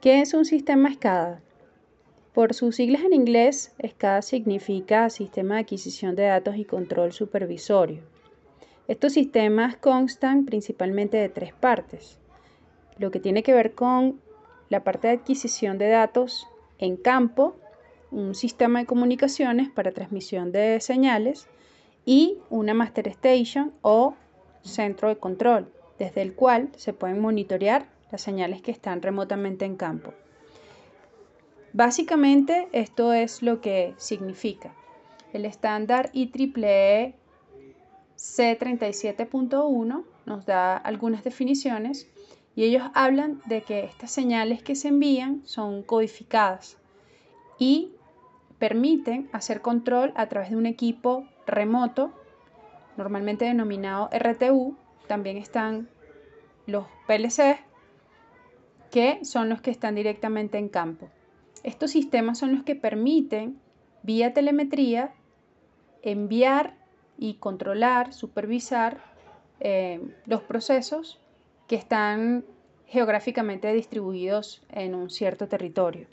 ¿Qué es un sistema SCADA? Por sus siglas en inglés, SCADA significa Sistema de Adquisición de Datos y Control Supervisorio. Estos sistemas constan principalmente de tres partes. Lo que tiene que ver con la parte de adquisición de datos en campo, un sistema de comunicaciones para transmisión de señales y una master station o centro de control, desde el cual se pueden monitorear las señales que están remotamente en campo. Básicamente esto es lo que significa. El estándar IEEE C37.1 nos da algunas definiciones y ellos hablan de que estas señales que se envían son codificadas y permiten hacer control a través de un equipo remoto, normalmente denominado RTU. También están los PLC, que son los que están directamente en campo. Estos sistemas son los que permiten, vía telemetría, enviar y controlar, supervisar eh, los procesos que están geográficamente distribuidos en un cierto territorio.